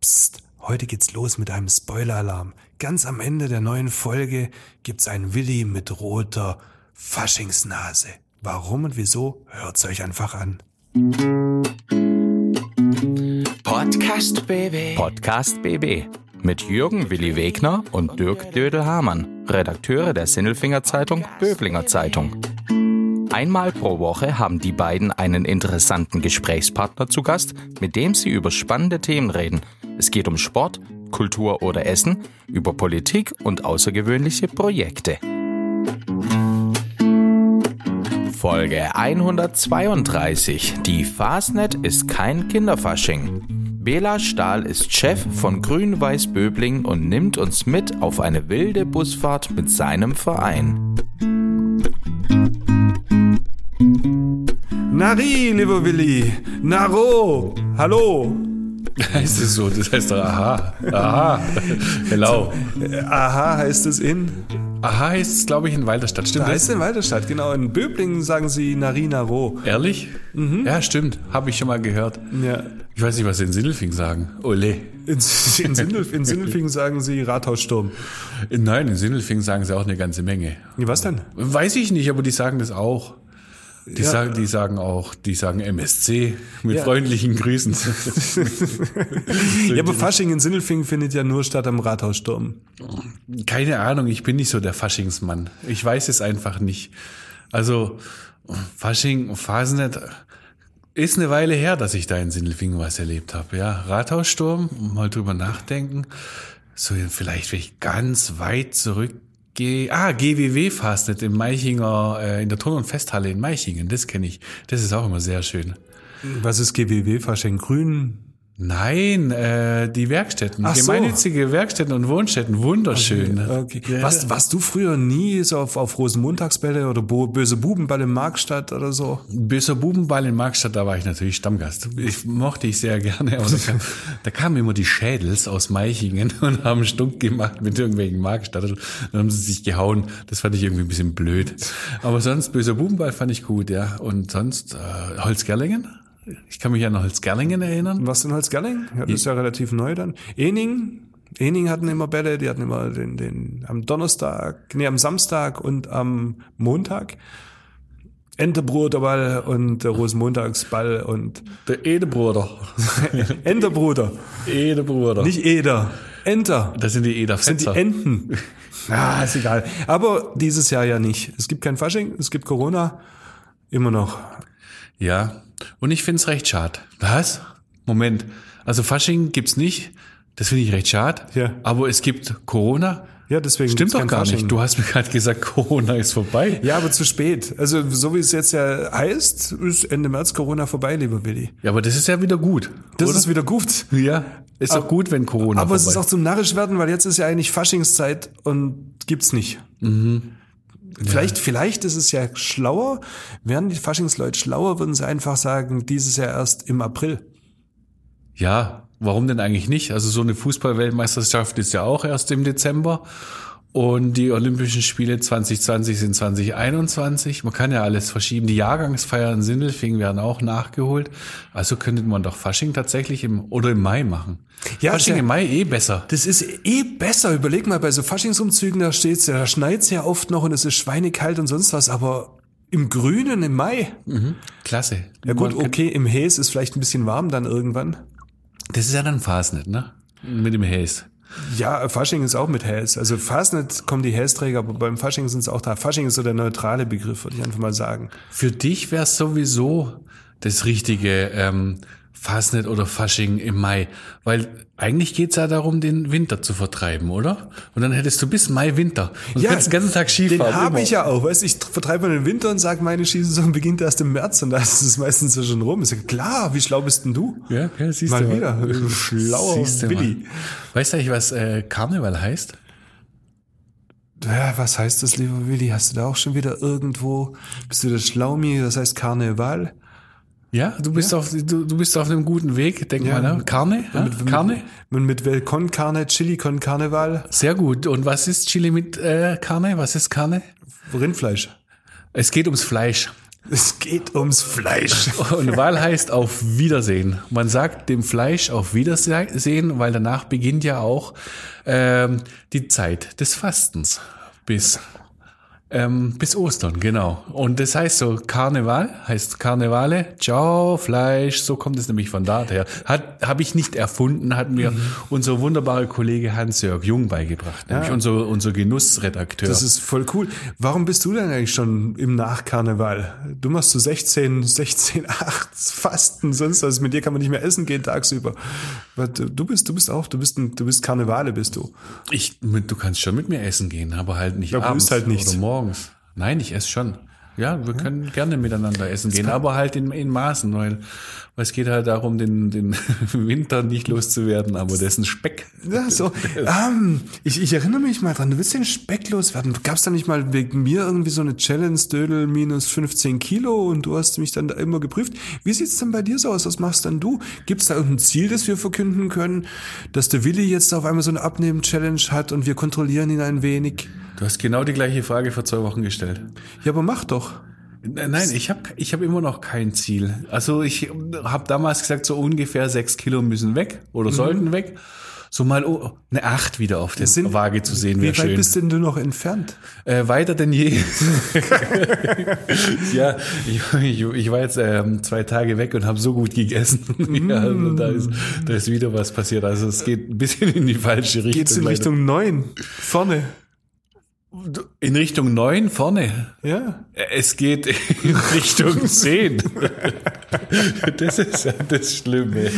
Psst, heute geht's los mit einem Spoiler-Alarm. Ganz am Ende der neuen Folge gibt's einen Willi mit roter Faschingsnase. Warum und wieso? Hört's euch einfach an. Podcast BB. Podcast BB mit Jürgen Willi Wegner und Dirk Dödel-Hamann, Redakteure der Sinnelfinger Zeitung Böblinger Zeitung. Einmal pro Woche haben die beiden einen interessanten Gesprächspartner zu Gast, mit dem sie über spannende Themen reden. Es geht um Sport, Kultur oder Essen, über Politik und außergewöhnliche Projekte. Folge 132. Die Fasnet ist kein Kinderfasching. Bela Stahl ist Chef von Grün-Weiß Böbling und nimmt uns mit auf eine wilde Busfahrt mit seinem Verein. Nari, lieber Willi. Naro. Hallo. Heißt es so? Das heißt doch Aha. Aha. Hello. Aha heißt es in. Aha heißt es, glaube ich, in Walderstadt. Stimmt Da das? heißt es in Weiterstadt, genau. In Böblingen sagen sie Nari, Naro. Ehrlich? Ja, stimmt. Habe ich schon mal gehört. Ja. Ich weiß nicht, was sie in Sindelfing sagen. Ole. In, in, Sindelf, in Sindelfingen sagen sie Rathaussturm. Nein, in Sindelfing sagen sie auch eine ganze Menge. Was denn? Weiß ich nicht, aber die sagen das auch. Die, Ja. sagen, die sagen auch, die sagen MSC mit Ja. freundlichen Grüßen. Ja, aber Fasching in Sindelfingen findet ja nur statt am Rathaussturm. Keine Ahnung, ich bin nicht so der Faschingsmann. Ich weiß es einfach nicht. Also, Fasching, Fasnet, ist eine Weile her, dass ich da in Sindelfingen was erlebt habe. Ja, Rathaussturm, mal drüber nachdenken. So, vielleicht, wenn ich ganz weit zurückgehe. Ah, GWW Fastnet im Meichinger, äh, in der Turn- und Festhalle in Meichingen. Das kenne ich. Das ist auch immer sehr schön. Was ist GWW? Fasching Grün? Nein, äh, die Werkstätten, Ach so. gemeinnützige Werkstätten und Wohnstätten, wunderschön. Okay. Ja. Warst, warst du früher nie so auf, auf Rosenmontagsbälle oder Bo böse Bubenball in Markstadt oder so? Böser Bubenball in Markstadt, da war ich natürlich Stammgast. Ich mochte ich sehr gerne, aber da, kam, da kamen immer die Schädels aus Meichingen und haben Stunk gemacht mit irgendwelchen Markstadt. Dann haben sie sich gehauen. Das fand ich irgendwie ein bisschen blöd. Aber sonst, böser Bubenball fand ich gut, ja. Und sonst, äh, Holzgerlingen? Ich kann mich an Holzgerlingen erinnern. Was in Holzgerling? Ja, das ist ja relativ neu dann. Ening? Ening hatten immer Bälle, die hatten immer den, den am Donnerstag, nee, am Samstag und am Montag. Enterbruderball und der Rosenmontagsball und Der Edebruder. Enterbruder. Edebruder. Nicht Eder. Enter. Das sind die sind die Ederfetzer. Enten. Ah, ist egal. Aber dieses Jahr ja nicht. Es gibt kein Fasching, es gibt Corona. Immer noch. Ja, und ich find's recht schade. Was? Moment. Also Fasching gibt's nicht. Das finde ich recht schade. Ja. Aber es gibt Corona. Ja, deswegen Stimmt doch gar Fasching. nicht. Du hast mir gerade gesagt, Corona ist vorbei. Ja, aber zu spät. Also so wie es jetzt ja heißt, ist Ende März Corona vorbei, lieber Willi. Ja, aber das ist ja wieder gut. Das oder? ist wieder gut. ja, ist doch gut, wenn Corona Aber es vorbei ist auch zum narrisch werden, weil jetzt ist ja eigentlich Faschingszeit und gibt's nicht. Mhm. Vielleicht, vielleicht ist es ja schlauer, wären die Faschingsleute schlauer, würden sie einfach sagen, dieses Jahr erst im April. Ja, warum denn eigentlich nicht? Also so eine Fußball-Weltmeisterschaft ist ja auch erst im Dezember. Und die Olympischen Spiele 2020 sind 2021. Man kann ja alles verschieben. Die Jahrgangsfeiern in Sindelfingen werden auch nachgeholt. Also könnte man doch Fasching tatsächlich im oder im Mai machen. Ja, Fasching ja- im Mai eh besser. Das ist eh besser. Überleg mal, bei so Faschingsumzügen, da steht's ja, da schneit's ja oft noch und es ist schweinekalt und sonst was, aber im Grünen, im Mai. Klasse. Ja gut, okay, im Häs ist vielleicht ein bisschen warm dann irgendwann. Das ist ja dann Fasnet, ne? Mit dem Häs. Ja, Fasching ist auch mit Häs. Also Fasnet kommen die Hästräger, aber beim Fasching sind es auch da. Fasching ist so der neutrale Begriff, würde ich einfach mal sagen. Für dich wäre es sowieso das richtige ähm, Fasnet oder Fasching im Mai. Weil eigentlich geht's ja darum, den Winter zu vertreiben, oder? Und dann hättest du bis Mai Winter. Und kannst den ganzen Tag Skifahren. Den habe ich ja auch. Weißt, ich vertreibe mal den Winter und sage, meine Skisaison beginnt erst im März und da ist es meistens ja schon rum. Ich sage, klar, wie schlau bist denn du? Ja, okay, siehst Mal du wieder. Schlauer Siehst du mal. Willi. Weißt du eigentlich, was äh, Karneval heißt? Ja, was heißt das, lieber Willi? Hast du da auch schon wieder irgendwo, bist du der Schlaumi, das heißt Karneval? Ja, du bist auf du, du bist auf einem guten Weg, denk Ja. mal, ne? Karne? Ja? Mit, Karne? Mit, mit Vel con Carne, Chili con Carneval, Sehr gut. Und was ist Chili mit äh, Karne? Was ist Karne? Rindfleisch. Es geht ums Fleisch. Es geht ums Fleisch. Und Wahl heißt auf Wiedersehen. Man sagt dem Fleisch auf Wiedersehen, weil danach beginnt ja auch ähm, die Zeit des Fastens bis ähm, bis Ostern, genau. Und das heißt so, Karneval heißt Karnevale, ciao, Fleisch, so kommt es nämlich von daher. Hat Habe ich nicht erfunden, hat mir Mhm. unser wunderbarer Kollege Hans-Jörg Jung beigebracht, nämlich unser, unser Genussredakteur. Das ist voll cool. Warum bist du denn eigentlich schon im Nachkarneval? Du machst so 16, 16, 8 Fasten, sonst was. Mit dir kann man nicht mehr essen gehen tagsüber. Du bist, du bist auch, du bist, ein, du bist Karnevale, bist du. Ich, du kannst schon mit mir essen gehen, aber halt nicht Aber du abends halt nichts. oder morgens. Nein, ich esse schon. Ja, wir können gerne miteinander essen gehen, aber halt in, in Maßen, weil, weil es geht halt darum, den, den Winter nicht loszuwerden, aber dessen Speck. Ja, so. Ähm, ich, ich erinnere mich mal dran, du willst den Speck loswerden. Gab es da nicht mal wegen mir irgendwie so eine Challenge, Dödel minus 15 Kilo und du hast mich dann da immer geprüft. Wie sieht's denn bei dir so aus? Was machst dann du? Gibt's da irgendein Ziel, das wir verkünden können, dass der Willi jetzt auf einmal so eine Abnehmen-Challenge hat und wir kontrollieren ihn ein wenig? Du hast genau die gleiche Frage vor zwei Wochen gestellt. Ja, aber mach doch. Nein, ich habe ich hab immer noch kein Ziel. Also ich habe damals gesagt, so ungefähr sechs Kilo müssen weg Mhm. oder sollten weg. So mal oh, eine Acht wieder auf der Sind- Waage zu sehen Wie wäre weit schön. bist denn du noch entfernt? Äh, weiter denn je. ja, ich, ich, ich war jetzt ähm, zwei Tage weg und habe so gut gegessen. ja, also da, ist, da ist wieder was passiert. Also es geht ein bisschen in die falsche Richtung. Geht's in. Richtung 9? Vorne. In Richtung neun vorne. Ja. Es geht in Richtung zehn. das ist ja das Schlimme.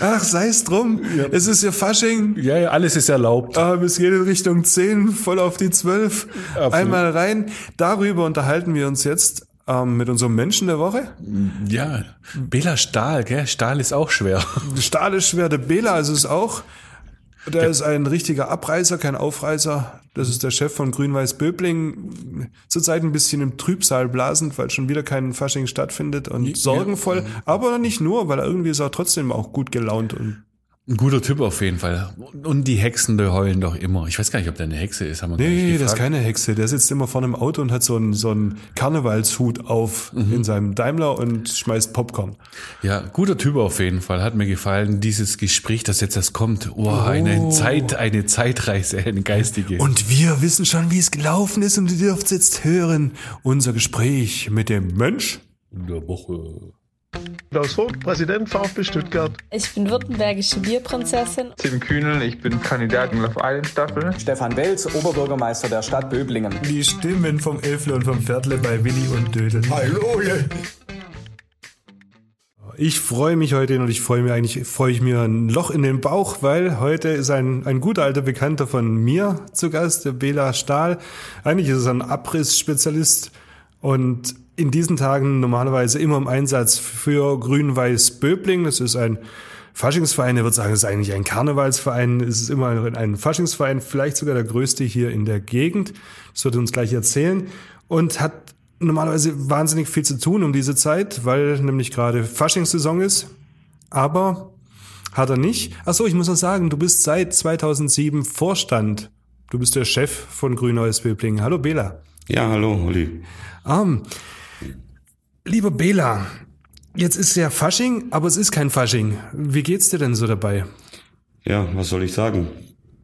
Ach, sei's drum. Es ist ja Fasching. Ja, ja, alles ist erlaubt. Ähm, es geht in Richtung 10, voll auf die 12. Absolut. Einmal rein. Darüber unterhalten wir uns jetzt ähm, mit unserem Menschen der Woche. Ja, Bela Stahl, gell? Stahl ist auch schwer. Stahl ist schwer, der Bela ist es auch. Der ist ein richtiger Abreißer, kein Aufreißer. Das ist der Chef von Grün-Weiß Böbling. Zurzeit ein bisschen im Trübsal blasend, weil schon wieder kein Fasching stattfindet und sorgenvoll. Aber nicht nur, weil er irgendwie ist er trotzdem auch gut gelaunt und Ein guter Typ auf jeden Fall. Und die Hexen, die heulen doch immer. Ich weiß gar nicht, ob der eine Hexe ist. Haben wir Nee, das ist keine Hexe. Der sitzt immer vor einem Auto und hat so einen, so einen Karnevalshut auf Mhm. in seinem Daimler und schmeißt Popcorn. Ja, guter Typ auf jeden Fall. Hat mir gefallen, dieses Gespräch, das jetzt erst kommt. Oh, eine Zeit, eine Zeitreise, eine geistige. Und wir wissen schon, wie es gelaufen ist und ihr dürft jetzt hören. Unser Gespräch mit dem Mensch. der Woche. Klaus Vogt, Präsident VfB Stuttgart. Ich bin württembergische Bierprinzessin. Tim Kühnel, ich bin Kandidat in Love Island Staffel. Stefan Welz, Oberbürgermeister der Stadt Böblingen. Die Stimmen vom Elfle und vom Viertle bei Willi und Dödel. Hallo! Ich freue mich heute und ich freue mich eigentlich, freue ich mir ein Loch in den Bauch, weil heute ist ein, ein guter alter Bekannter von mir zu Gast, der Bela Stahl. Eigentlich ist er ein Abrissspezialist und in diesen Tagen normalerweise immer im Einsatz für Grün-Weiß Böbling. Das ist ein Faschingsverein, er wird sagen, es ist eigentlich ein Karnevalsverein, es ist immer ein Faschingsverein, vielleicht sogar der größte hier in der Gegend. Das wird er uns gleich erzählen. Und hat normalerweise wahnsinnig viel zu tun um diese Zeit, weil nämlich gerade Faschingssaison ist. Aber hat er nicht. Ach so, ich muss noch sagen, du bist seit 2007 Vorstand. Du bist der Chef von Grün-Neues Böbling. Hallo Bela. Ja, hallo, Olli. Ähm, lieber Bela, jetzt ist ja Fasching, aber es ist kein Fasching. Wie geht's dir denn so dabei? Ja, was soll ich sagen?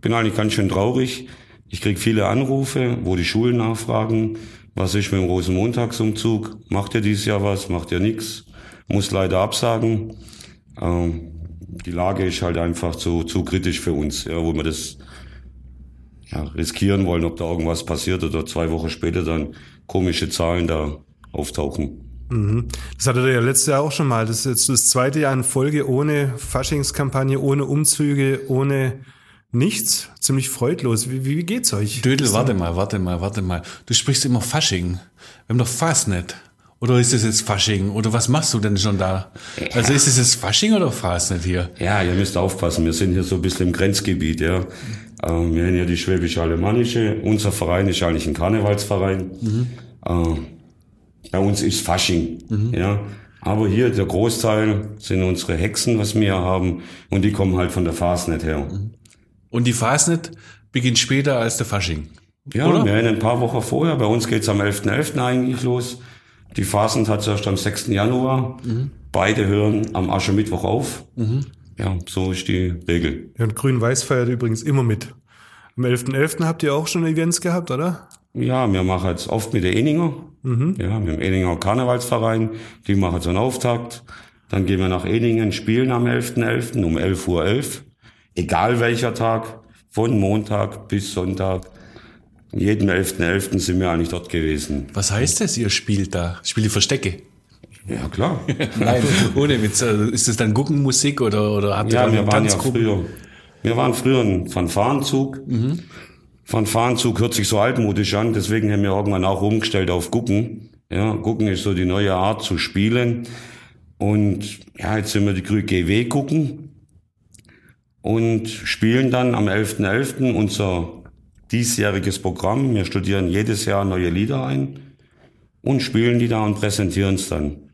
Bin eigentlich ganz schön traurig. Ich krieg viele Anrufe, wo die Schulen nachfragen, was ist mit dem Rosenmontagsumzug? Macht ihr dieses Jahr was? Macht ihr nix? Muss leider absagen. Ähm, die Lage ist halt einfach zu, zu kritisch für uns, ja, wo wir das ja, riskieren wollen, ob da irgendwas passiert oder zwei Wochen später dann komische Zahlen da auftauchen. Das hattet ihr ja letztes Jahr auch schon mal. Das ist jetzt das zweite Jahr in Folge ohne Faschingskampagne, ohne Umzüge, ohne nichts. Ziemlich freudlos. Wie, wie geht's euch? Dödel, warte mal, warte mal, warte mal. Du sprichst immer Fasching. Wir haben doch Fastnet. Oder ist es jetzt Fasching? Oder was machst du denn schon da? Also ist es jetzt Fasching oder Fastnet hier? Ja, ihr müsst aufpassen. Wir sind hier so ein bisschen im Grenzgebiet, ja. Ähm, wir haben ja die Schwäbisch-Alemannische. Unser Verein ist eigentlich ein Karnevalsverein. Ähm, bei uns ist Fasching, ja. Aber hier der Großteil sind unsere Hexen, was wir hier haben. Und die kommen halt von der Fastnet her. Und die Fastnet beginnt später als der Fasching. Ja, Oder? wir haben ein paar Wochen vorher. Bei uns geht's am 11.11. eigentlich los. Die Phasen hat es erst am 6. Januar. Beide hören am Aschermittwoch auf. Ja, so ist die Regel. Ja, und Grün-Weiß feiert übrigens immer mit. Am 11.11. habt ihr auch schon Events gehabt, oder? Ja, wir machen jetzt oft mit der Eninger. Ja, mit dem Eninger Karnevalsverein. Die machen so einen Auftakt. Dann gehen wir nach Eningen, spielen am 11.11. um 11.11 Uhr. Egal welcher Tag, von Montag bis Sonntag. Jeden 11.11. sind wir eigentlich dort gewesen. Was heißt das, ihr spielt da? Spielt ihr Verstecke? Ja, klar. Nein, ohne Witz. Also Ist das dann Guggenmusik oder, oder habt ihr Ja, dann wir waren ja früher. Wir waren früher ein Fanfarenzug. Fanfarenzug hört sich so altmodisch an, deswegen haben wir irgendwann auch umgestellt auf Gucken. Ja, Gucken ist so die neue Art zu spielen. Und ja, jetzt sind wir die Grü GW gucken und spielen dann am 11.11. unser diesjähriges Programm. Wir studieren jedes Jahr neue Lieder ein und spielen die da und präsentieren es dann.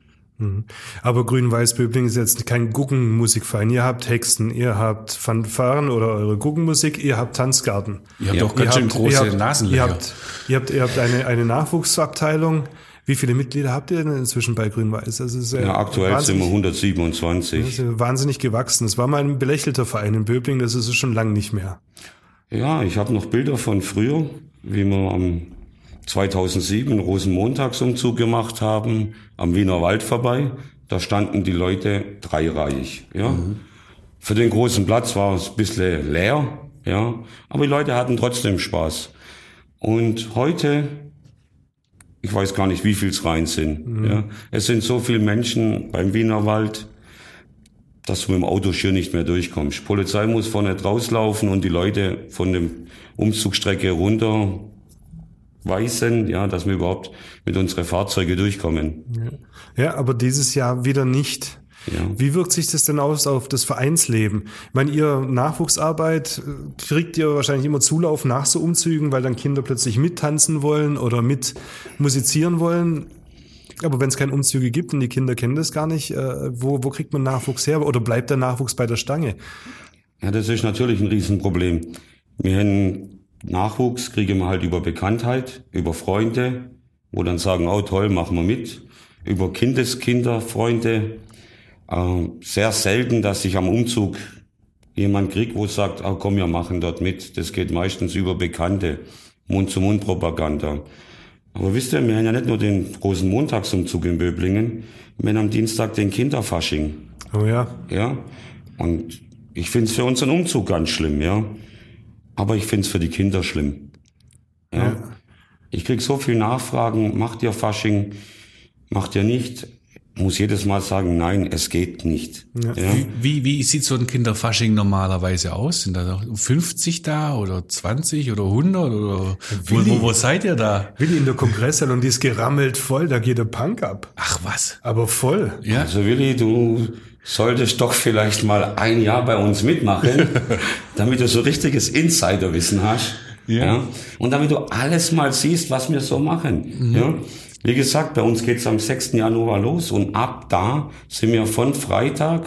Aber Grün-Weiß-Böbling ist jetzt kein Guggenmusikverein. Ihr habt Hexen, ihr habt Fanfaren oder eure Guggenmusik, ihr habt Tanzgarten. Ihr habt Ja. doch ganz schön große ihr habt, Nasenlöcher. Ihr habt, ihr habt, ihr habt eine, eine Nachwuchsabteilung. Wie viele Mitglieder habt ihr denn inzwischen bei Grün-Weiß? Das ist Ja, aktuell sind wir wahnsinnig, 127. das ist wahnsinnig gewachsen. Es war mal ein belächelter Verein in Böbling, das ist es schon lang nicht mehr. Ja, ich habe noch Bilder von früher, wie wir am 2007 einen Rosenmontagsumzug gemacht haben, am Wiener Wald vorbei. Da standen die Leute dreireihig. Ja. Für den großen Platz war es ein bisschen leer, ja, aber die Leute hatten trotzdem Spaß. Und heute, ich weiß gar nicht, wie viel's rein sind. Ja. Es sind so viele Menschen beim Wiener Wald, dass du mit dem Auto schier nicht mehr durchkommst. Die Polizei muss vorne rauslaufen und die Leute von dem Umzugsstrecke runter weisen, ja, dass wir überhaupt mit unseren Fahrzeugen durchkommen. Ja, aber dieses Jahr wieder nicht. Ja. Wie wirkt sich das denn aus auf das Vereinsleben? Ich meine, ihr Nachwuchsarbeit äh, kriegt ihr wahrscheinlich immer Zulauf nach so Umzügen, weil dann Kinder plötzlich mittanzen wollen oder mit musizieren wollen. Aber wenn es keine Umzüge gibt und die Kinder kennen das gar nicht, äh, wo, wo kriegt man Nachwuchs her? Oder bleibt der Nachwuchs bei der Stange? Ja, das ist natürlich ein Riesenproblem. Wir haben Nachwuchs, kriegen wir halt über Bekanntheit, über Freunde, wo dann sagen, oh toll, machen wir mit. Über Kindeskinder, Freunde. Äh, sehr selten, dass ich am Umzug jemand krieg, wo sagt, oh, komm, wir machen dort mit. Das geht meistens über Bekannte. Mund-zu-Mund-Propaganda. Aber wisst ihr, wir haben ja nicht nur den großen Montagsumzug in Böblingen, wir haben am Dienstag den Kinderfasching. Oh ja. Ja. Und ich finde es für unseren Umzug ganz schlimm, ja. Aber ich finde es für die Kinder schlimm. Ja. Ich krieg so viel Nachfragen, macht ihr Fasching, macht ihr nicht? Muss jedes Mal sagen, nein, es geht nicht. Ja. Wie, wie sieht so ein Kinderfasching normalerweise aus? Sind da noch 50 da oder 20 oder 100 oder wo, wo, wo seid ihr da? Willi in der Kongresshalle und die ist gerammelt voll, da geht der Punk ab. Ach was. Aber voll. Ja. Also Willi, du solltest doch vielleicht mal ein Jahr bei uns mitmachen, damit du so richtiges Insiderwissen hast. Ja. Und damit du alles mal siehst, was wir so machen. Ja. Wie gesagt, bei uns geht's am 6. Januar los und ab da sind wir von Freitag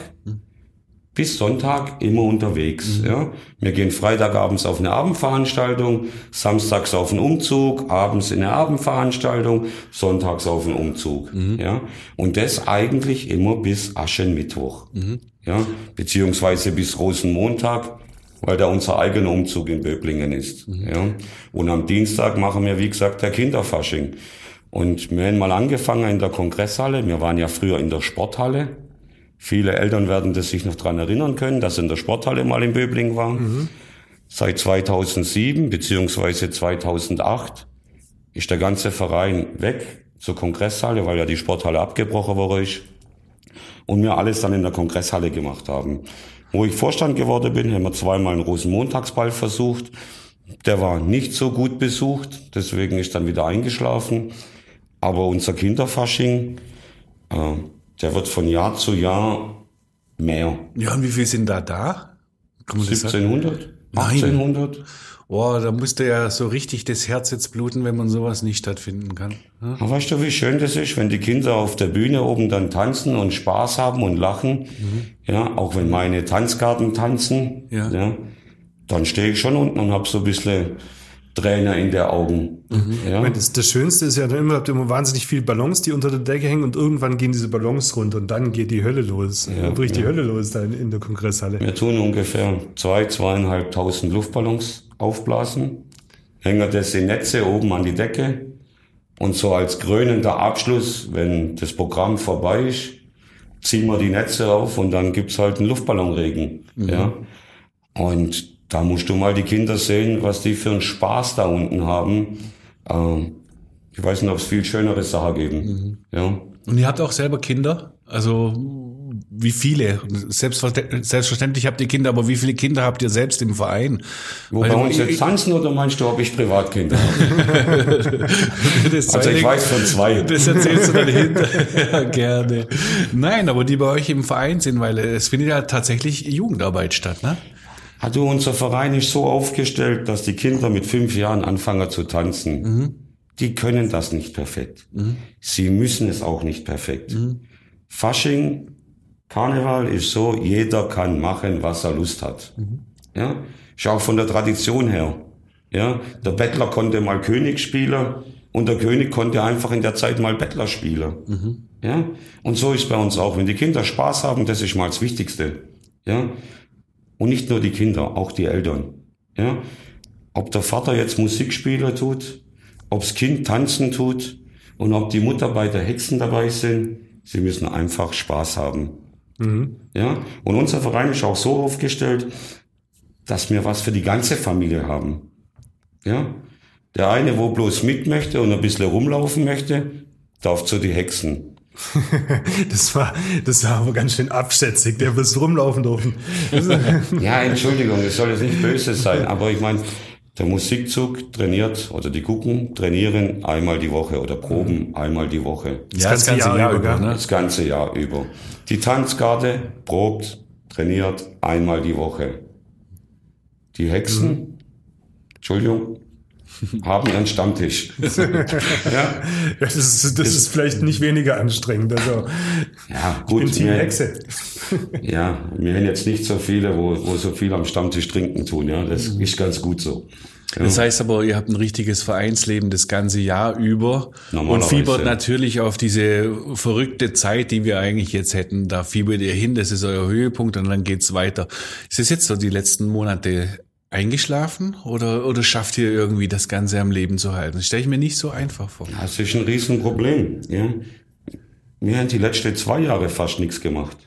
bis Sonntag immer unterwegs. Ja. Wir gehen Freitagabends auf eine Abendveranstaltung, samstags auf einen Umzug, abends in eine Abendveranstaltung, sonntags auf einen Umzug. Ja. Und das eigentlich immer bis Aschenmittwoch. Ja. Beziehungsweise bis Rosenmontag, weil da unser eigener Umzug in Böblingen ist. Ja. Und am Dienstag machen wir, wie gesagt, der Kinderfasching. Und wir haben mal angefangen in der Kongresshalle. Wir waren ja früher in der Sporthalle. Viele Eltern werden das sich noch dran erinnern können, dass in der Sporthalle mal in Böbling war. Seit 2007 beziehungsweise 2008 ist der ganze Verein weg zur Kongresshalle, weil ja die Sporthalle abgebrochen worden ist. Und wir alles dann in der Kongresshalle gemacht haben. Wo ich Vorstand geworden bin, haben wir zweimal einen Rosenmontagsball versucht. Der war nicht so gut besucht, deswegen ist dann wieder eingeschlafen. Aber unser Kinderfasching, äh, der wird von Jahr zu Jahr mehr. Ja, und wie viel sind da da? Kann man das sagen? 1700? Nein. 1800? Boah, da musste ja so richtig das Herz jetzt bluten, wenn man sowas nicht stattfinden kann. Aber weißt du, wie schön das ist, wenn die Kinder auf der Bühne oben dann tanzen und Spaß haben und lachen? Ja, auch wenn meine Tanzgarten tanzen, Ja. ja dann stehe ich schon unten und hab so ein bisschen Träne in der Augen. Ja? Ich meine, das, das Schönste ist ja immer, habt ihr immer wahnsinnig viele Ballons, die unter der Decke hängen und irgendwann gehen diese Ballons runter und dann geht die Hölle los. Ja, dann bricht die ja. Hölle los da in, in der Kongresshalle. Wir tun ungefähr zwei, zweieinhalbtausend Luftballons aufblasen, hängen das in Netze oben an die Decke und so als krönender Abschluss, wenn das Programm vorbei ist, ziehen wir die Netze auf und dann gibt's halt einen Luftballonregen. Ja? Und da musst du mal die Kinder sehen, was die für einen Spaß da unten haben. Ähm, ich weiß nicht, ob es viel schönere Sachen geben. Ja. Und ihr habt auch selber Kinder? Also wie viele? Selbstverständlich, selbstverständlich habt ihr Kinder, aber wie viele Kinder habt ihr selbst im Verein? Wo Weil bei uns jetzt tanzen oder meinst du, ob ich Privatkinder? Das Also ich weiß von zwei. Das erzählst du dann hinterher gerne. Nein, aber die bei euch im Verein sind, weil es findet ja tatsächlich Jugendarbeit statt, ne? Hat du unser Verein ist so aufgestellt, dass die Kinder mit fünf Jahren anfangen zu tanzen. Die können das nicht perfekt. Sie müssen es auch nicht perfekt. Fasching, Karneval ist so, jeder kann machen, was er Lust hat. Ja, ist auch von der Tradition her. Ja, der Bettler konnte mal König spielen und der König konnte einfach in der Zeit mal Bettler spielen. Ja, und so ist bei uns auch. Wenn die Kinder Spaß haben, das ist mal das Wichtigste. Ja, und nicht nur die Kinder, auch die Eltern. Ja? Ob der Vater jetzt Musikspieler tut, ob's Kind tanzen tut und ob die Mutter bei der Hexen dabei sind, sie müssen einfach Spaß haben. Ja? Und unser Verein ist auch so aufgestellt, dass wir was für die ganze Familie haben. Ja? Der eine, wo bloß mit möchte und ein bisschen rumlaufen möchte, darf zu die Hexen. Das war, das war aber ganz schön abschätzig, der wirst rumlaufen dürfen. Ja, Entschuldigung, es soll jetzt nicht böse sein, aber ich meine, der Musikzug trainiert oder die Gucken trainieren einmal die Woche oder proben einmal die Woche. Ja, ganze Jahr über, gell? ne? Das ganze Jahr über. Die Tanzgarde probt, trainiert einmal die Woche. Die Hexen, Entschuldigung, haben ihren Stammtisch. ja, Das ist, das ist vielleicht nicht weniger anstrengend. Also, ja, ich bin gut. Team Hexe. Ja, wir haben jetzt nicht so viele, wo, wo so viel am Stammtisch trinken tun. Ja, das ist ganz gut so. Ja. Das heißt aber, ihr habt ein richtiges Vereinsleben das ganze Jahr über und fiebert ja. natürlich auf diese verrückte Zeit, die wir eigentlich jetzt hätten. Da fiebert ihr hin, das ist euer Höhepunkt und dann geht's weiter. Ist es jetzt so die letzten Monate eingeschlafen oder, oder schafft ihr irgendwie das Ganze am Leben zu halten? Das stelle ich mir nicht so einfach vor. Das ist ein Riesenproblem. Ja. Wir haben die letzten zwei Jahre fast nichts gemacht.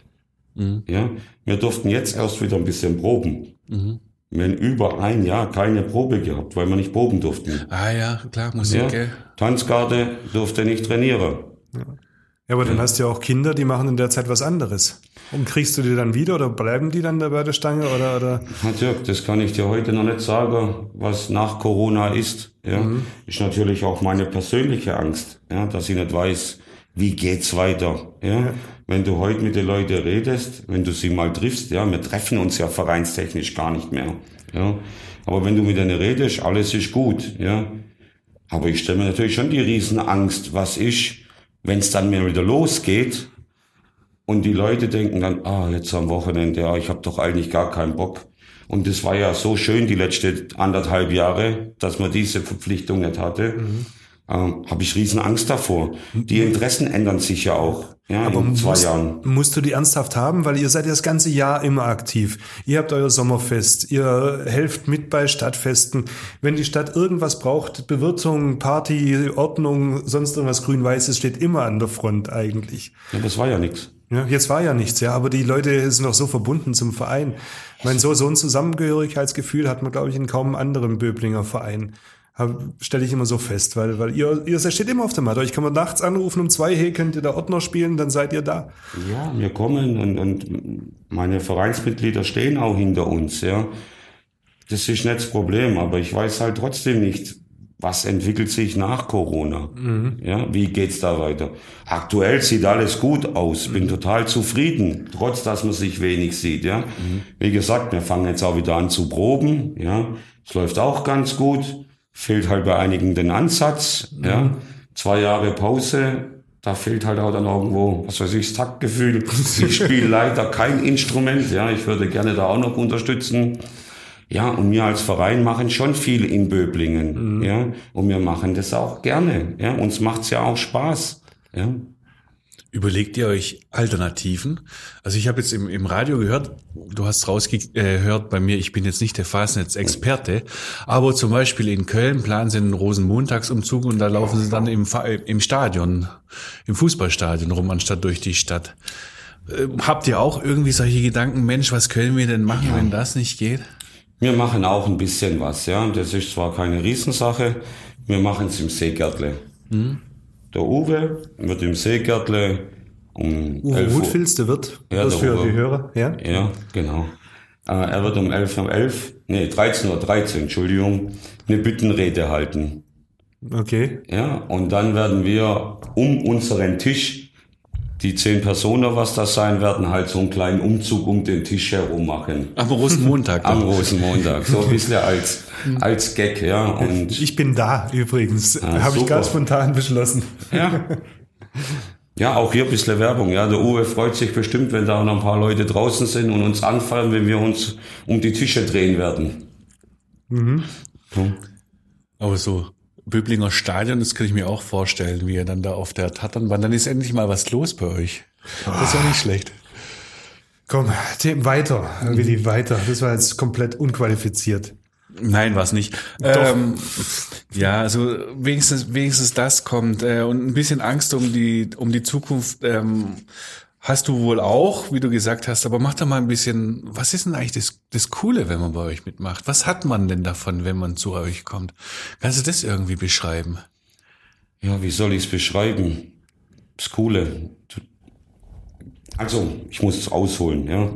Ja. Wir durften jetzt erst wieder ein bisschen proben. Wir haben über ein Jahr keine Probe gehabt, weil wir nicht proben durften. Ah ja, klar, Musik, Ja. gell? Tanzgarde durfte nicht trainieren. Ja, aber dann hast du ja auch Kinder, die machen in der Zeit was anderes. Und kriegst du die dann wieder oder bleiben die dann da bei der Stange oder, oder? Herr Dirk, das kann ich dir heute noch nicht sagen, was nach Corona ist. Ja, ist natürlich auch meine persönliche Angst, ja, dass ich nicht weiß, wie geht's weiter. Ja, wenn du heute mit den Leuten redest, wenn du sie mal triffst, ja, wir treffen uns ja vereinstechnisch gar nicht mehr. Ja, aber wenn du mit denen redest, alles ist gut. Ja, aber ich stelle mir natürlich schon die Riesenangst, was ist, wenn es dann mir wieder losgeht und die Leute denken dann, ah, jetzt am Wochenende, ja, ich habe doch eigentlich gar keinen Bock. Und das war ja so schön die letzten anderthalb Jahre, dass man diese Verpflichtung nicht hatte. Ähm, habe ich riesen Angst davor. Die Interessen ändern sich ja auch. Ja, in zwei musst, Jahren. musst du die ernsthaft haben, weil ihr seid ja das ganze Jahr immer aktiv. Ihr habt euer Sommerfest, ihr helft mit bei Stadtfesten. Wenn die Stadt irgendwas braucht, Bewirtung, Party, Ordnung, sonst irgendwas grün-weißes, steht immer an der Front eigentlich. Ja, das war ja nichts. Ja, jetzt war ja nichts, ja, aber die Leute sind doch so verbunden zum Verein. Ich meine, so, so ein Zusammengehörigkeitsgefühl hat man, glaube ich, in kaum einem anderen Böblinger Verein. Stelle ich immer so fest, weil, weil ihr, ihr steht immer auf der Matte. Ich kann mal nachts anrufen um zwei, hey, könnt ihr da Ordner spielen, dann seid ihr da. Ja, wir kommen und, und meine Vereinsmitglieder stehen auch hinter uns, ja. Das ist nicht das Problem, aber ich weiß halt trotzdem nicht, was entwickelt sich nach Corona? Ja, wie geht's da weiter? Aktuell sieht alles gut aus, bin total zufrieden, trotz dass man sich wenig sieht, ja. Wie gesagt, wir fangen jetzt auch wieder an zu proben, ja. Es läuft auch ganz gut, fehlt halt bei einigen den Ansatz, ja. Zwei Jahre Pause, da fehlt halt auch dann irgendwo, was weiß ich, das Taktgefühl. Ich spiele leider kein Instrument, ja, ich würde gerne da auch noch unterstützen. Ja, und wir als Verein machen schon viel in Böblingen, Mhm. ja, und wir machen das auch gerne, ja, uns macht's ja auch Spaß, ja. Überlegt ihr euch Alternativen? Also ich habe jetzt im, im Radio gehört, du hast rausgehört äh, bei mir, ich bin jetzt nicht der Fasnetz-Experte, aber zum Beispiel in Köln planen sie einen Rosenmontagsumzug und da laufen sie dann im, im Stadion, im Fußballstadion rum, anstatt durch die Stadt. Äh, Habt ihr auch irgendwie solche Gedanken, Mensch, was können wir denn machen, wenn das nicht geht? Wir machen auch ein bisschen was, ja. Das ist zwar keine Riesensache, wir machen es im Seegärtle. Mhm. Der Uwe wird im Seegärtle um Uwe 11 Uhr- Rutfils, der wird, Ja, das der für Uwe. die Hörer, ja? Ja, genau. Äh, er wird um 11 Uhr 11, nee, 13 Uhr 13, Entschuldigung, eine Büttenrede halten. Okay. Ja, und dann werden wir um unseren Tisch, die zehn Personen, was das sein werden, halt so einen kleinen Umzug um den Tisch herum machen. Am Rosenmontag. Am Rosenmontag. So ein bisschen als, als Gag, ja. Und Ich bin da übrigens. Ah, Habe ich ganz spontan beschlossen. ja. Ja, auch hier ein bisschen Werbung. Ja, der Uwe freut sich bestimmt, wenn da noch ein paar Leute draußen sind und uns anfallen, wenn wir uns um die Tische drehen werden. Aber so Böblinger Stadion, das kann ich mir auch vorstellen, wie ihr dann da auf der Tatternbahn, dann ist endlich mal was los bei euch. Das ist ja nicht schlecht. Komm, Themen weiter. Willi, weiter. Das war jetzt komplett unqualifiziert. Nein, war's nicht. Ähm, ja, also wenigstens, wenigstens das kommt äh, und ein bisschen Angst um die um die Zukunft ähm, hast du wohl auch, wie du gesagt hast. Aber mach doch mal ein bisschen. Was ist denn eigentlich das, das Coole, wenn man bei euch mitmacht? Was hat man denn davon, wenn man zu euch kommt? Kannst du das irgendwie beschreiben? Ja, wie soll ich es beschreiben? Das Coole. Also, ich muss es ausholen, ja.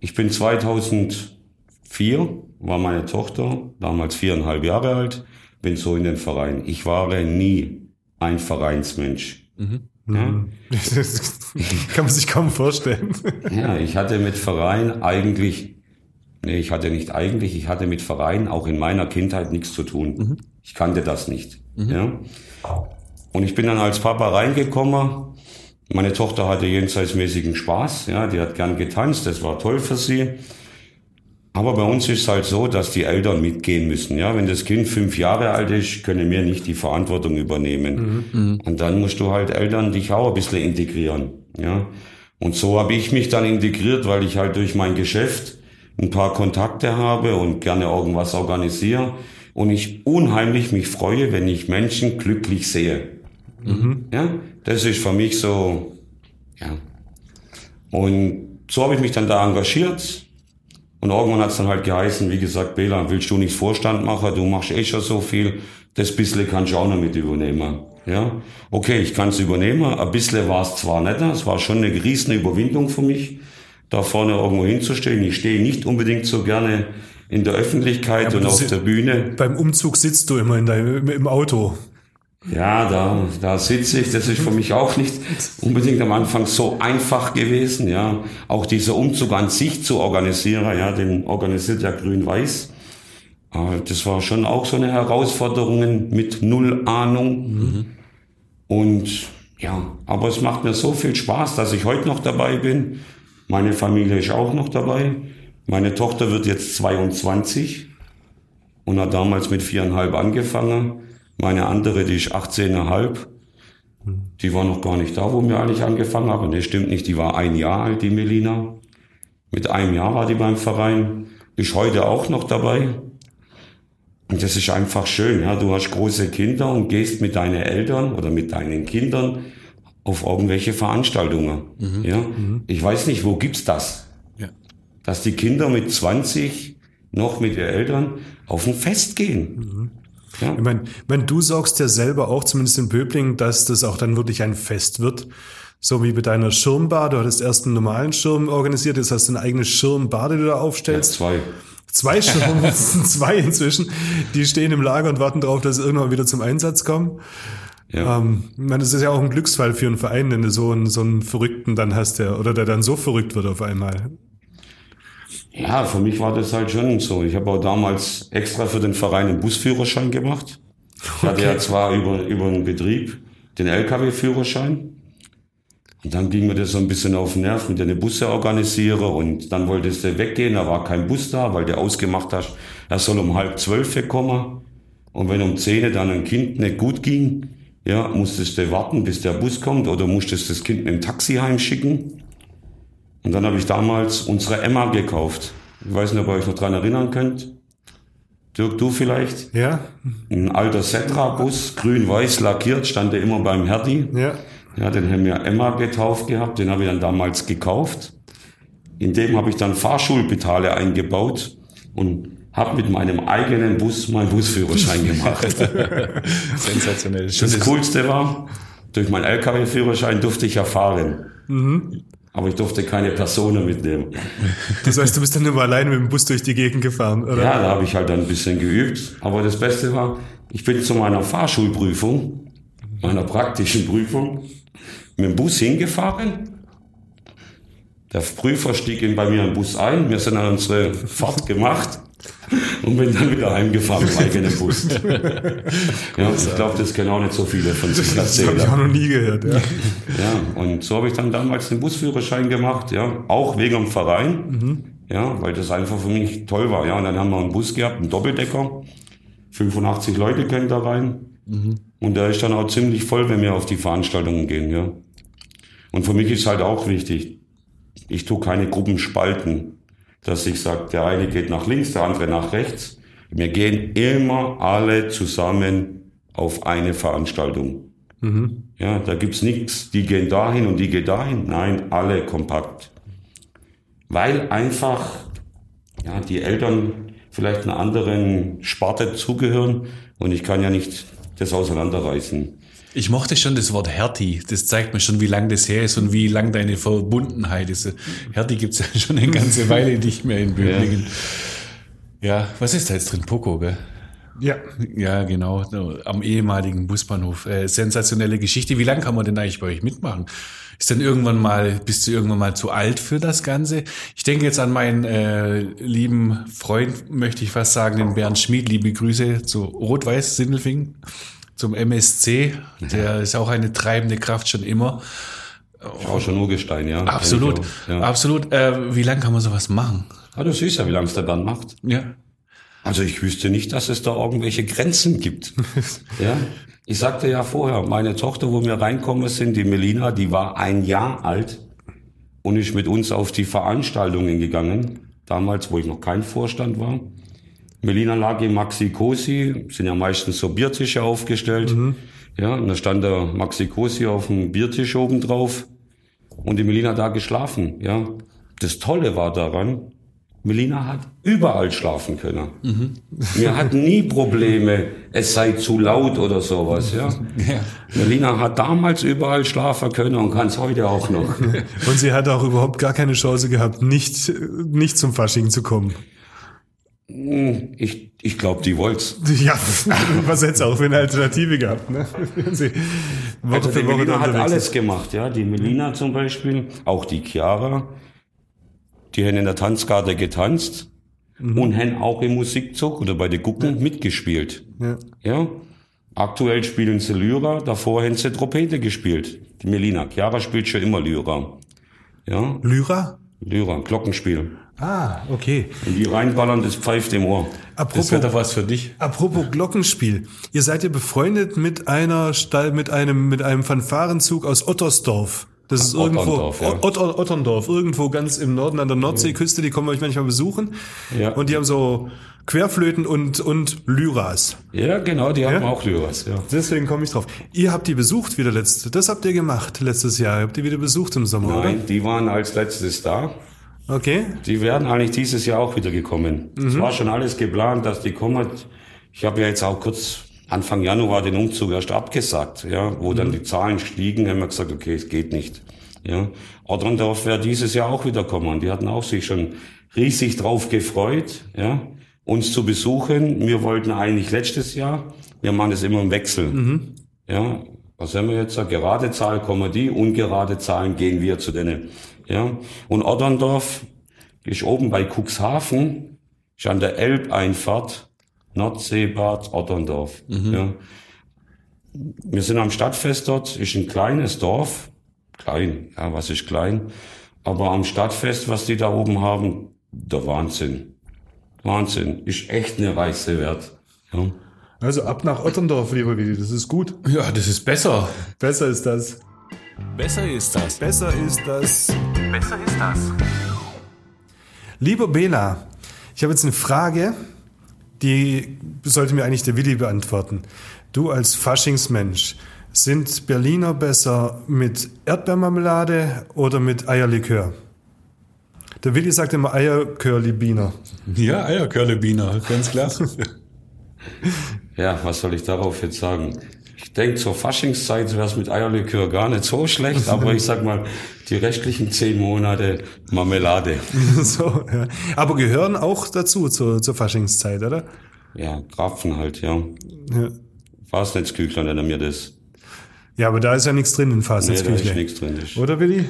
Ich bin 2004, war meine Tochter, damals viereinhalb Jahre alt, bin so in den Verein. Ich war nie ein Vereinsmensch. Ja? Das kann man sich kaum vorstellen. Ja, ich hatte mit Verein eigentlich, nee, ich hatte nicht eigentlich, ich hatte mit Verein auch in meiner Kindheit nichts zu tun. Ich kannte das nicht. Ja. Und ich bin dann als Papa reingekommen. Meine Tochter hatte jenseitsmäßigen Spaß, ja, die hat gern getanzt, das war toll für sie. Aber bei uns ist es halt so, dass die Eltern mitgehen müssen. Ja, wenn das Kind fünf Jahre alt ist, können wir nicht die Verantwortung übernehmen. Und dann musst du halt Eltern dich auch ein bisschen integrieren. Ja, und so habe ich mich dann integriert, weil ich halt durch mein Geschäft ein paar Kontakte habe und gerne irgendwas organisiere und ich unheimlich mich freue, wenn ich Menschen glücklich sehe. Ja, das ist für mich so, ja. Und so habe ich mich dann da engagiert. Und irgendwann hat es dann halt geheißen, wie gesagt, Bela, willst du nicht Vorstand machen? Du machst eh schon so viel. Das bisschen kannst du auch noch mit übernehmen. Ja, okay, ich kann es übernehmen. Ein bisschen war es zwar nicht, es war schon eine riesen Überwindung für mich, da vorne irgendwo hinzustehen. Ich stehe nicht unbedingt so gerne in der Öffentlichkeit aber und auf der Bühne. Beim Umzug sitzt du immer in deinem, im Auto. Ja, da, da sitze ich. Das ist für mich auch nicht unbedingt am Anfang so einfach gewesen. Ja, auch dieser Umzug an sich zu organisieren, ja, den organisiert ja Grün-Weiß. Aber Das war schon auch so eine Herausforderung mit null Ahnung. Und ja, aber es macht mir so viel Spaß, dass ich heute noch dabei bin. Meine Familie ist auch noch dabei. Meine Tochter wird jetzt 22 und hat damals mit viereinhalb angefangen. Meine andere, die ist 18,5. Die war noch gar nicht da, wo wir eigentlich angefangen haben. Ne, stimmt nicht, die war ein Jahr alt, die Melina. Mit einem Jahr war die beim Verein. Ist heute auch noch dabei. Und das ist einfach schön. Ja, du hast große Kinder und gehst mit deinen Eltern oder mit deinen Kindern auf irgendwelche Veranstaltungen. Ja, ich weiß nicht, wo gibt's das? Ja. Dass die Kinder mit 20 noch mit ihren Eltern auf ein Fest gehen. Ja. Ich meine, mein, du sorgst ja selber auch, zumindest in Böbling, dass das auch dann wirklich ein Fest wird. So wie bei deiner Schirmbar. Du hattest erst einen normalen Schirm organisiert, jetzt hast du eine eigene Schirmbar, die du da Ja, aufstellst. zwei. Zwei sind zwei inzwischen. Die stehen im Lager und warten darauf, dass sie irgendwann wieder zum Einsatz kommen. Ja. Ähm, ich meine, das ist ja auch ein Glücksfall für einen Verein, wenn du so einen, so einen Verrückten dann hast, der, oder der dann so verrückt wird auf einmal. Ja, für mich war das halt schon so. Ich habe auch damals extra für den Verein einen Busführerschein gemacht. Ich hatte ja zwar über, über einen Betrieb den LKW-Führerschein, Und dann ging mir das so ein bisschen auf den Nerv mit den Busse organisiere und dann wolltest du weggehen, da war kein Bus da, weil der ausgemacht hast, er soll um halb zwölf kommen. Und wenn um zehn dann ein Kind nicht gut ging, ja, musstest du warten, bis der Bus kommt oder musstest das Kind mit dem Taxi heimschicken. Und dann habe ich damals unsere Emma gekauft. Ich weiß nicht, ob ihr euch noch dran erinnern könnt. Dirk, du vielleicht? Ja, Ein alter Setra-Bus, grün-weiß lackiert, stand der immer beim Herdi. ja. Ja, den haben wir Emma getauft gehabt, den habe ich dann damals gekauft. In dem habe ich dann Fahrschulpedale eingebaut und habe mit meinem eigenen Bus meinen Busführerschein gemacht. Sensationell. Das Schönes, Coolste war, durch meinen LKW-Führerschein durfte ich ja fahren. Aber ich durfte keine Personen mitnehmen. Das heißt, du bist dann immer alleine mit dem Bus durch die Gegend gefahren, oder? Ja, da habe ich halt dann ein bisschen geübt. Aber das Beste war, ich bin zu meiner Fahrschulprüfung, meiner praktischen Prüfung, mit dem Bus hingefahren. Der Prüfer stieg in bei mir im Bus ein. Wir sind dann unsere Fahrt gemacht und bin dann wieder heimgefahren im eigenen Bus. ja, ich glaube, das kennen auch nicht so viele von sich Das habe ich auch noch nie gehört. Ja. Ja, und so habe ich dann damals den Busführerschein gemacht, ja, auch wegen dem Verein, ja, weil das einfach für mich toll war, ja. Und dann haben wir einen Bus gehabt, einen Doppeldecker, 85 Leute können da rein. Und der ist dann auch ziemlich voll, wenn wir auf die Veranstaltungen gehen, ja. Und für mich ist halt auch wichtig, ich tue keine Gruppen spalten, dass ich sage, der eine geht nach links, der andere nach rechts. Wir gehen immer alle zusammen auf eine Veranstaltung. Ja, da gibt's nichts, die gehen dahin und die gehen dahin. Nein, alle kompakt. Weil einfach ja, die Eltern vielleicht einer anderen Sparte zugehören und ich kann ja nicht das auseinanderreißen. Ich mochte schon das Wort Hertie. Das zeigt mir schon, wie lang das her ist und wie lang deine Verbundenheit ist. Hertie gibt's ja schon eine ganze Weile nicht mehr in Böblingen. Ja, was ist da jetzt drin? Poco, gell? ja. Ja, genau. Am ehemaligen Busbahnhof. Äh, sensationelle Geschichte. Wie lange kann man denn eigentlich bei euch mitmachen? Ist denn irgendwann mal, bist du irgendwann mal zu alt für das Ganze? Ich denke jetzt an meinen äh, lieben Freund, möchte ich fast sagen, den Bernd Schmid. Liebe Grüße zu Rot-Weiß Sindelfingen, zum MSC. Der ist auch eine treibende Kraft schon immer. Ich auch schon Urgestein, ja. Absolut, Ja. absolut. Äh, wie lange kann man sowas machen? Ah, du siehst ja, wie lange es der Bernd macht. Ja. Also ich wüsste nicht, dass es da irgendwelche Grenzen gibt. ja. Ich sagte ja vorher, meine Tochter, wo wir reinkommen sind, die Melina, die war ein Jahr alt und ist mit uns auf die Veranstaltungen gegangen. Damals, wo ich noch kein Vorstand war. Melina lag im Maxi Cosi, sind ja meistens so Biertische aufgestellt. Ja, und da stand der Maxi Cosi auf dem Biertisch oben drauf und die Melina da geschlafen. Ja, das Tolle war daran, Melina hat überall schlafen können. Wir hatten nie Probleme, es sei zu laut oder sowas. Ja. Melina hat damals überall schlafen können und kann es heute auch noch. Und sie hat auch überhaupt gar keine Chance gehabt, nicht, nicht zum Fasching zu kommen. Ich, ich glaube, die wollt's. Ja, was hätte auch für eine Alternative gehabt, ne? Woche Also die Melina hat alles ist. gemacht, ja. Die Melina zum Beispiel, auch die Chiara, die haben in der Tanzgarde getanzt und haben auch im Musikzug oder bei den Gucken mitgespielt. Ja. Ja. Aktuell spielen sie Lyra, davor haben sie Trompete gespielt. Die Melina. Chiara spielt schon immer Lyra. Ja, Lyra? Lyra, Glockenspiel. Ah, okay. Und die reinballern, das pfeift im Ohr. Apropos, Das wäre doch was für dich. apropos Glockenspiel. Ihr seid ja befreundet mit einer Stall, mit einem, mit einem Fanfarenzug aus Ottersdorf. Das ist irgendwo, Otterndorf, ja. Ott, Ott, Otterndorf, irgendwo ganz im Norden an der Nordseeküste, die kommen euch manchmal besuchen. Ja. Und die haben so Querflöten und, und Lyras. Ja, genau, die haben Ja? auch Lyras, ja. Deswegen komme ich drauf. Ihr habt die besucht wieder letzte, das habt ihr gemacht letztes Jahr. Habt ihr wieder besucht im Sommer, Nein, die waren als letztes da. Okay. Die werden eigentlich dieses Jahr auch wieder gekommen. Es war schon alles geplant, dass die kommen. Ich habe ja jetzt auch kurz Anfang Januar den Umzug erst abgesagt, ja, wo dann die Zahlen stiegen, haben wir gesagt, okay, es geht nicht. Ja, Otterndorf wird dieses Jahr auch wieder kommen. Die hatten auch sich schon riesig drauf gefreut, ja, uns zu besuchen. Wir wollten eigentlich letztes Jahr, wir machen das immer im Wechsel. Ja, was haben wir jetzt? Gerade Zahl kommen die, ungerade Zahlen gehen wir zu denen. Ja, und Otterndorf ist oben bei Cuxhaven, ist an der Elbeinfahrt, Nordseebad Otterndorf. Ja. Wir sind am Stadtfest dort, ist ein kleines Dorf, klein. Ja, was ist klein? Aber am Stadtfest, was die da oben haben, der Wahnsinn. Wahnsinn. Ist echt eine Reise wert. Ja. Also ab nach Otterndorf, lieber Willi, das ist gut. Ja, das ist besser. Besser ist das. Besser ist das. Besser ist das. Besser ist das. Lieber Bela, ich habe jetzt eine Frage, die sollte mir eigentlich der Willi beantworten. Du als Faschingsmensch, sind Berliner besser mit Erdbeermarmelade oder mit Eierlikör? Der Willi sagt immer Eierkörlibiner. Ja, Eierkörlebiner, ganz klar. Ja, was soll ich darauf jetzt sagen? Ich denke, zur Faschingszeit wäre es mit Eierlikör gar nicht so schlecht, aber ich sag mal, die restlichen zehn Monate Marmelade. so, ja. Aber gehören auch dazu zur, zur Faschingszeit, oder? Ja, Krapfen halt, ja. Ja. Fasnetzküchler nennen wir das. Ja, aber da ist ja nichts drin in Nee, da ist nichts drin. Das Oder Willi?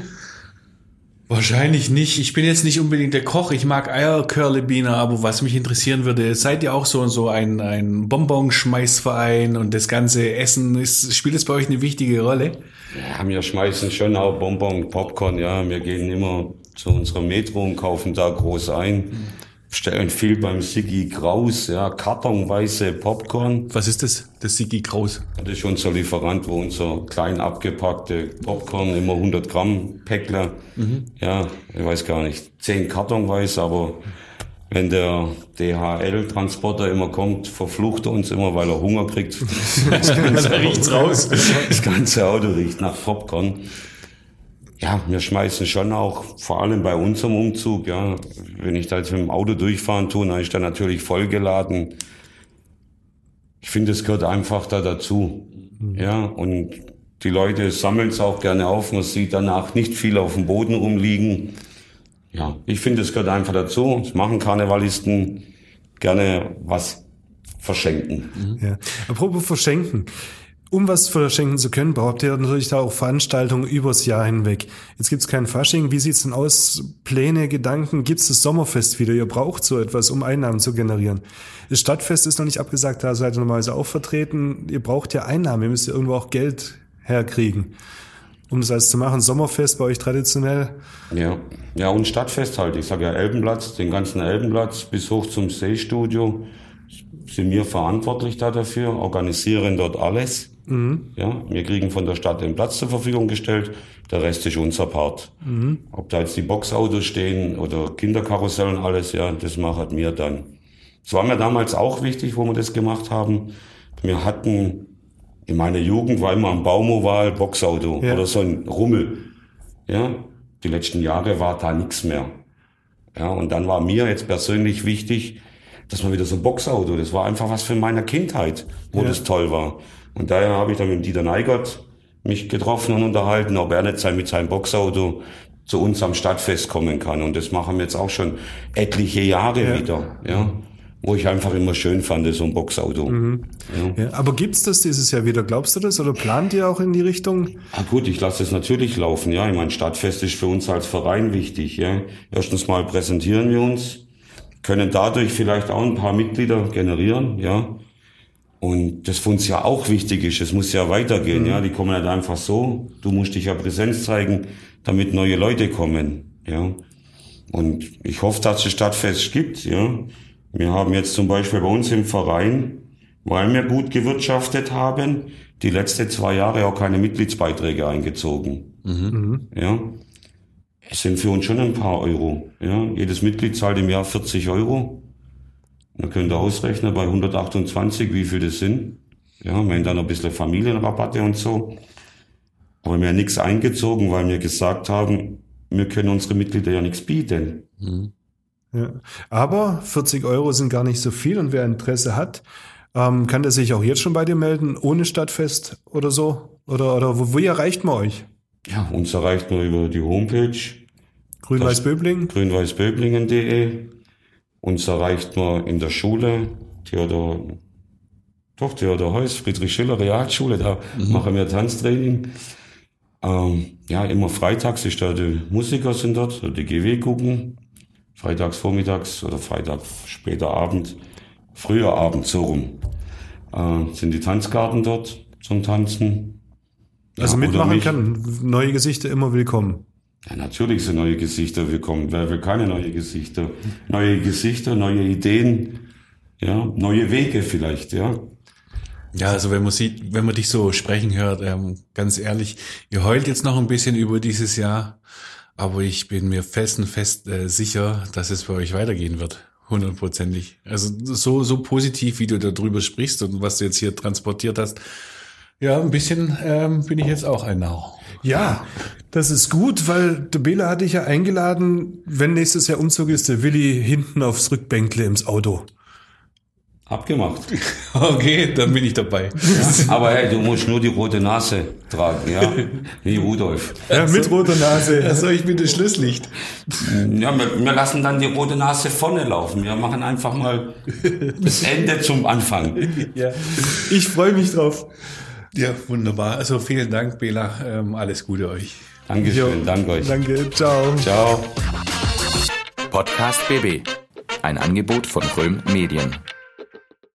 Wahrscheinlich nicht. Ich bin jetzt nicht unbedingt der Koch. Ich mag Eierkörlebiner, aber was mich interessieren würde, seid ihr auch so so ein, ein Bonbonschmeißverein und das ganze Essen, ist, spielt es bei euch eine wichtige Rolle? Ja, wir schmeißen schon auch Bonbon, Popcorn, ja. Wir gehen immer zu unserer Metro und kaufen da groß ein. Stellen viel beim Siggi Kraus, ja, kartonweise Popcorn. Was ist das? Das Sigi Kraus. Das ist unser Lieferant, wo unser klein abgepackte Popcorn, immer 100 Gramm Päckler, ja, ich weiß gar nicht, 10 kartonweise, aber wenn der DHL-Transporter immer kommt, verflucht er uns immer, weil er Hunger kriegt. Das ganze, Da riecht's raus. das ganze Auto riecht nach Popcorn. Ja, wir schmeißen schon auch, vor allem bei unserem Umzug, ja, wenn ich da jetzt mit dem Auto durchfahren tue, dann ist da natürlich vollgeladen. Ich finde, es gehört einfach da dazu. Ja, und die Leute sammeln es auch gerne auf. Man sieht danach nicht viel auf dem Boden rumliegen. Ja, ich finde, es gehört einfach dazu. Es machen Karnevalisten gerne was verschenken. Ja. Apropos verschenken. Um was verschenken zu können, braucht ihr natürlich da auch Veranstaltungen übers Jahr hinweg. Jetzt gibt's kein Fasching. Wie sieht's denn aus? Pläne, Gedanken? Gibt's das Sommerfest wieder? Ihr braucht so etwas, um Einnahmen zu generieren. Das Stadtfest ist noch nicht abgesagt, da seid ihr normalerweise auch vertreten. Ihr braucht ja Einnahmen. Ihr müsst ja irgendwo auch Geld herkriegen. Um das alles zu machen. Sommerfest bei euch traditionell. Ja, ja und Stadtfest halt. Ich sage ja Elbenplatz, den ganzen Elbenplatz bis hoch zum Seestudio sind wir verantwortlich da dafür, organisieren dort alles. Ja, wir kriegen von der Stadt den Platz zur Verfügung gestellt, der Rest ist unser Part. Ob da jetzt die Boxautos stehen oder Kinderkarussell und alles, ja, das machen wir dann. Es war mir damals auch wichtig, wo wir das gemacht haben. Wir hatten, in meiner Jugend war immer ein Baumoval Boxauto Ja. oder so ein Rummel. Ja, die letzten Jahre war da nichts mehr. Ja, und dann war mir jetzt persönlich wichtig, dass man wieder so ein Boxauto, das war einfach was für meine Kindheit, wo das toll war. Und daher habe ich dann mit Dieter Neigert mich getroffen und unterhalten, ob er nicht sein mit seinem Boxauto zu uns am Stadtfest kommen kann. Und das machen wir jetzt auch schon etliche Jahre Ja. wieder, ja. Wo ich einfach immer schön fand, so ein Boxauto. Ja. Ja, aber gibt's das dieses Jahr wieder? Glaubst du das? Oder plant ihr auch in die Richtung? Ah gut, ich lasse es natürlich laufen, ja. Ich meine, Stadtfest ist für uns als Verein wichtig, ja. Erstens mal präsentieren wir uns, können dadurch vielleicht auch ein paar Mitglieder generieren, ja. Und das für uns ja auch wichtig ist, es muss ja weitergehen, ja. Die kommen nicht einfach so. Du musst dich ja Präsenz zeigen, damit neue Leute kommen, ja. Und ich hoffe, dass es Stadtfest gibt, ja. Wir haben jetzt zum Beispiel bei uns im Verein, weil wir gut gewirtschaftet haben, die letzten zwei Jahre auch keine Mitgliedsbeiträge eingezogen. Ja. Es sind für uns schon ein paar Euro. Ja. Jedes Mitglied zahlt im Jahr 40 Euro. Man könnte ausrechnen bei 128, wie viel das sind. Ja, wir haben dann noch ein bisschen Familienrabatte und so. Aber wir haben nichts eingezogen, weil wir gesagt haben, wir können unsere Mitglieder ja nichts bieten. Ja. Aber 40 Euro sind gar nicht so viel und wer Interesse hat, ähm, kann der sich auch jetzt schon bei dir melden, ohne Stadtfest oder so? Oder, oder wo, wie erreicht man euch? Ja, uns erreicht man über die Homepage Grün-Weiß-Böbling? grünweißböblingen.de. Uns erreicht man in der Schule, Theodor, doch, Theodor Heuss, Friedrich Schiller Realschule, da machen wir Tanztraining. Ähm, ja, immer freitags ist da die Musiker sind dort, die GW gucken. Freitags vormittags oder Freitag später Abend, früher Abend so rum, äh, sind die Tanzgarten dort zum Tanzen. Also Ja, mitmachen kann. Neue Gesichter immer willkommen. Ja, natürlich sind neue Gesichter willkommen. Wer will keine neue Gesichter? Neue Gesichter, neue Ideen, ja, neue Wege vielleicht, ja. Ja, also wenn man sieht, wenn man dich so sprechen hört, ähm, ganz ehrlich, ihr heult jetzt noch ein bisschen über dieses Jahr, aber ich bin mir fest und fest äh, sicher, dass es bei euch weitergehen wird. Hundertprozentig. Also so, so positiv, wie du darüber sprichst und was du jetzt hier transportiert hast. Ja, ein bisschen ähm, bin ich jetzt auch ein Narr. Ja, das ist gut, weil der Bela hatte ich ja eingeladen, wenn nächstes Jahr Umzug ist, der Willi hinten aufs Rückbänkle ins Auto. Abgemacht. Okay, dann bin ich dabei. Aber hey, du musst nur die rote Nase tragen, ja. Wie Rudolf. Ja, mit roter Nase. Also ich bin das Schlusslicht. Ja, wir, wir lassen dann die rote Nase vorne laufen. Wir machen einfach mal das Ende zum Anfang. Ja. Ich freue mich drauf. Ja, wunderbar. Also vielen Dank, Bela. Ähm, alles Gute euch. Dankeschön, danke euch. Danke, ciao. Ciao. Podcast BB. Ein Angebot von Röhm Medien.